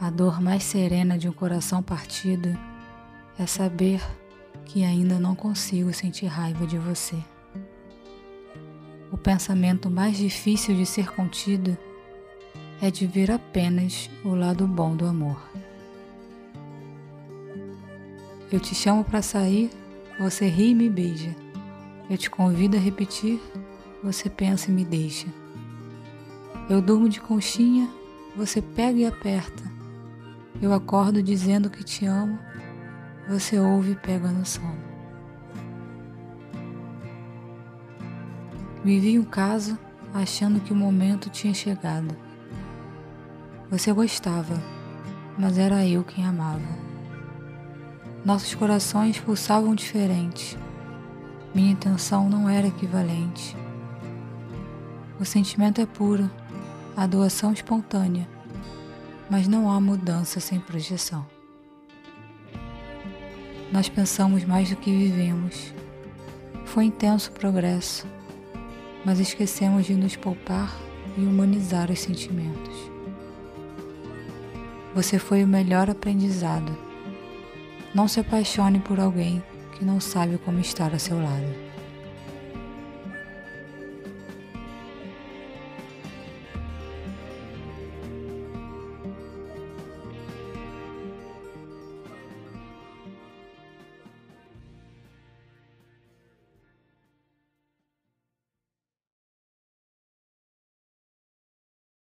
A dor mais serena de um coração partido é saber que ainda não consigo sentir raiva de você. O pensamento mais difícil de ser contido é de ver apenas o lado bom do amor. Eu te chamo para sair, você ri e me beija. Eu te convido a repetir, você pensa e me deixa. Eu durmo de conchinha, você pega e aperta. Eu acordo dizendo que te amo, você ouve e pega no sono. Vivi um caso achando que o momento tinha chegado. Você gostava, mas era eu quem amava. Nossos corações pulsavam diferente. Minha intenção não era equivalente. O sentimento é puro, a doação espontânea, mas não há mudança sem projeção. Nós pensamos mais do que vivemos. Foi intenso o progresso, mas esquecemos de nos poupar e humanizar os sentimentos. Você foi o melhor aprendizado. Não se apaixone por alguém que não sabe como estar a seu lado.